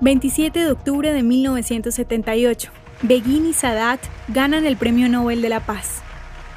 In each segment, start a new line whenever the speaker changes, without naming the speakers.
27 de octubre de 1978. Begin y Sadat ganan el Premio Nobel de la Paz.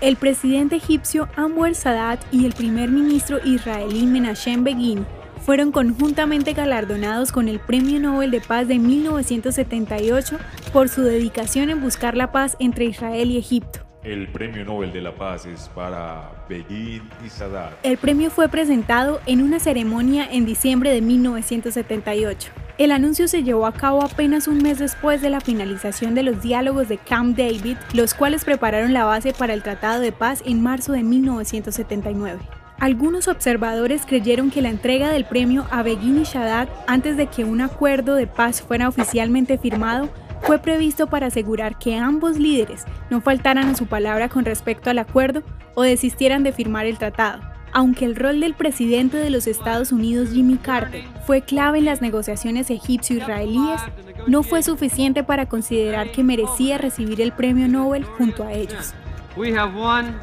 El presidente egipcio Anwar Sadat y el primer ministro israelí Menachem Begin fueron conjuntamente galardonados con el Premio Nobel de Paz de 1978 por su dedicación en buscar la paz entre Israel y Egipto.
El Premio Nobel de la Paz es para Begin y Sadat.
El premio fue presentado en una ceremonia en diciembre de 1978. El anuncio se llevó a cabo apenas un mes después de la finalización de los diálogos de Camp David, los cuales prepararon la base para el Tratado de Paz en marzo de 1979. Algunos observadores creyeron que la entrega del premio a Begin y Shaddad antes de que un acuerdo de paz fuera oficialmente firmado fue previsto para asegurar que ambos líderes no faltaran a su palabra con respecto al acuerdo o desistieran de firmar el tratado. Aunque el rol del presidente de los Estados Unidos Jimmy Carter fue clave en las negociaciones egipcio-israelíes, no fue suficiente para considerar que merecía recibir el premio Nobel junto a ellos.
We have won,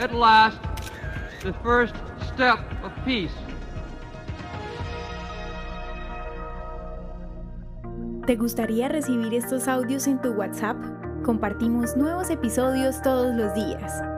at last, the first step of peace.
¿Te gustaría recibir estos audios en tu WhatsApp? Compartimos nuevos episodios todos los días.